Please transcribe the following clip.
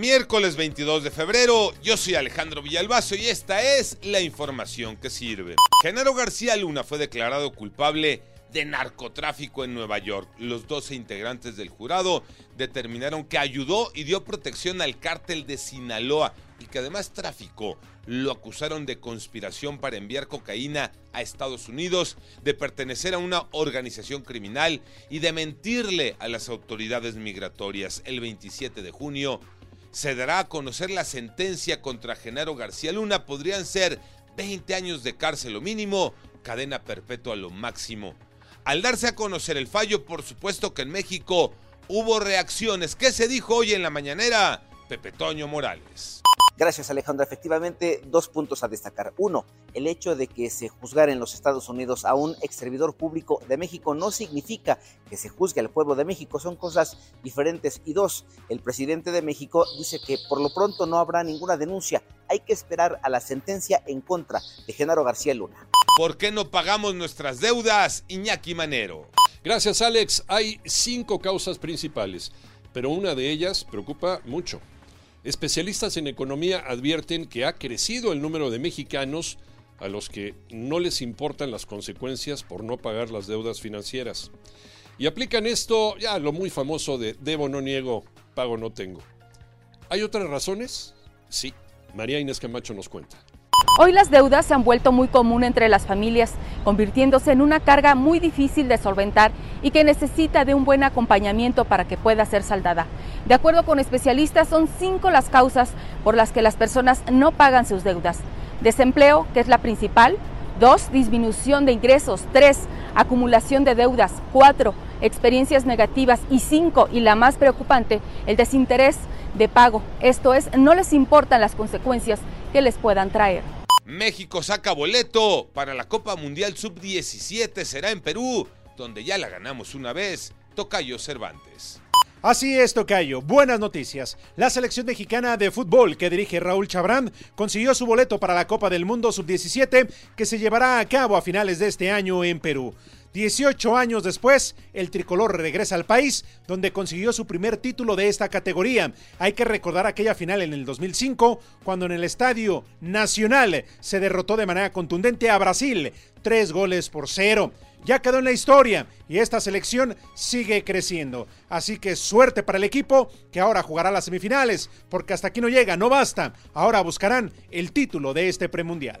Miércoles 22 de febrero, yo soy Alejandro Villalbazo y esta es la información que sirve. Genaro García Luna fue declarado culpable de narcotráfico en Nueva York. Los 12 integrantes del jurado determinaron que ayudó y dio protección al cártel de Sinaloa y que además traficó. Lo acusaron de conspiración para enviar cocaína a Estados Unidos, de pertenecer a una organización criminal y de mentirle a las autoridades migratorias. El 27 de junio se dará a conocer la sentencia contra Genaro García Luna. Podrían ser 20 años de cárcel o mínimo, cadena perpetua lo máximo. Al darse a conocer el fallo, por supuesto que en México hubo reacciones. ¿Qué se dijo hoy en la mañanera? Pepe Toño Morales. Gracias, Alejandro. Efectivamente, dos puntos a destacar. Uno, el hecho de que se juzgara en los Estados Unidos a un ex servidor público de México no significa que se juzgue al pueblo de México, son cosas diferentes. Y dos, el presidente de México dice que por lo pronto no habrá ninguna denuncia. Hay que esperar a la sentencia en contra de Genaro García Luna. ¿Por qué no pagamos nuestras deudas, Iñaki Manero? Gracias, Alex. Hay cinco causas principales, pero una de ellas preocupa mucho. Especialistas en economía advierten que ha crecido el número de mexicanos a los que no les importan las consecuencias por no pagar las deudas financieras. Y aplican esto ya lo muy famoso de debo no niego, pago no tengo. ¿Hay otras razones? Sí, María Inés Camacho nos cuenta. Hoy las deudas se han vuelto muy común entre las familias, convirtiéndose en una carga muy difícil de solventar y que necesita de un buen acompañamiento para que pueda ser saldada. De acuerdo con especialistas, son cinco las causas por las que las personas no pagan sus deudas. Desempleo, que es la principal. Dos, disminución de ingresos. Tres, acumulación de deudas. Cuatro, experiencias negativas. Y cinco, y la más preocupante, el desinterés de pago. Esto es, no les importan las consecuencias que les puedan traer. México saca boleto para la Copa Mundial Sub-17. Será en Perú, donde ya la ganamos una vez. Tocayo Cervantes. Así es, Tocayo. Buenas noticias. La selección mexicana de fútbol que dirige Raúl Chabrán consiguió su boleto para la Copa del Mundo Sub-17 que se llevará a cabo a finales de este año en Perú. 18 años después, el tricolor regresa al país, donde consiguió su primer título de esta categoría. Hay que recordar aquella final en el 2005, cuando en el Estadio Nacional se derrotó de manera contundente a Brasil, tres goles por cero. Ya quedó en la historia y esta selección sigue creciendo. Así que suerte para el equipo que ahora jugará las semifinales, porque hasta aquí no llega, no basta. Ahora buscarán el título de este premundial.